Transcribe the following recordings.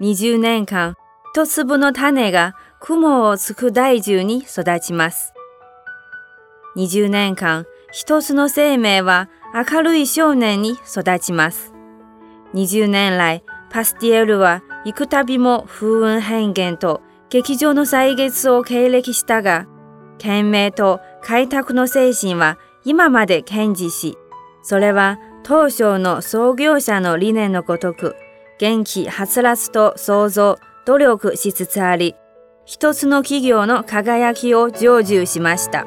20年間、一粒の種が雲をつく大樹に育ちます。20年間、一つの生命は明るい少年に育ちます。20年来、パスティエルは幾度も風雲変幻と劇場の歳月を経歴したが、懸命と開拓の精神は今まで堅持し、それは当初の創業者の理念のごとく、元気はつらつと創造、努力しつつあり、一つの企業の輝きを成就しました。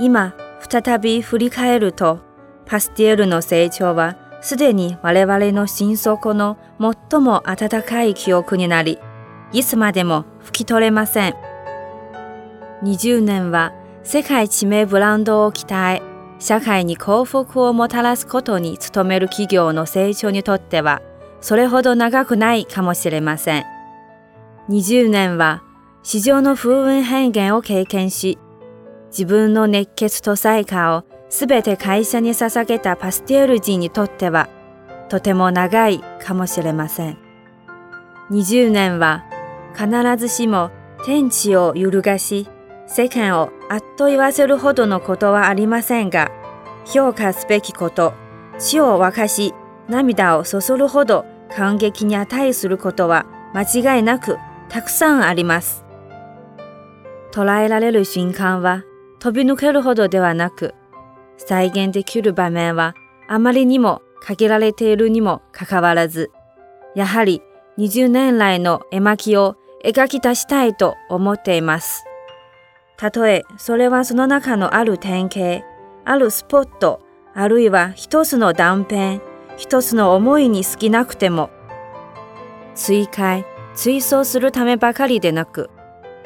今、再び振り返ると、パスティエルの成長はすでに我々の心底の最も温かい記憶になり、いつまでも拭き取れません。20年は世界知名ブランドを鍛え、社会に幸福をもたらすことに努める企業の成長にとっては、それほど長くないかもしれません。20年は市場の風雲変幻を経験し、自分の熱血と才華をすべて会社に捧げたパスティエル人にとっては、とても長いかもしれません。20年は必ずしも天地を揺るがし、世間をあっと言わせるほどのことはありませんが、評価すべきこと、血を沸かし、涙をそそるほど感激に値することは間違いなくたくさんあります。捉えられる瞬間は飛び抜けるほどではなく、再現できる場面はあまりにも限られているにもかかわらず、やはり20年来の絵巻を描き出したいと思っています。たとえそれはその中のある典型、あるスポット、あるいは一つの断片、一つの思いに過ぎなくても、追回、追想するためばかりでなく、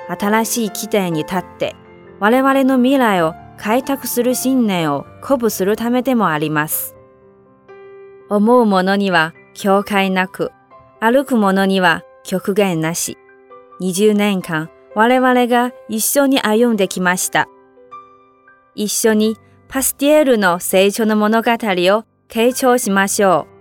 新しい起点に立って我々の未来を開拓する信念を鼓舞するためでもあります。思う者には境界なく、歩く者には極限なし。20年間我々が一緒に歩んできました。一緒にパスティエールの聖書の物語を継承しましょう。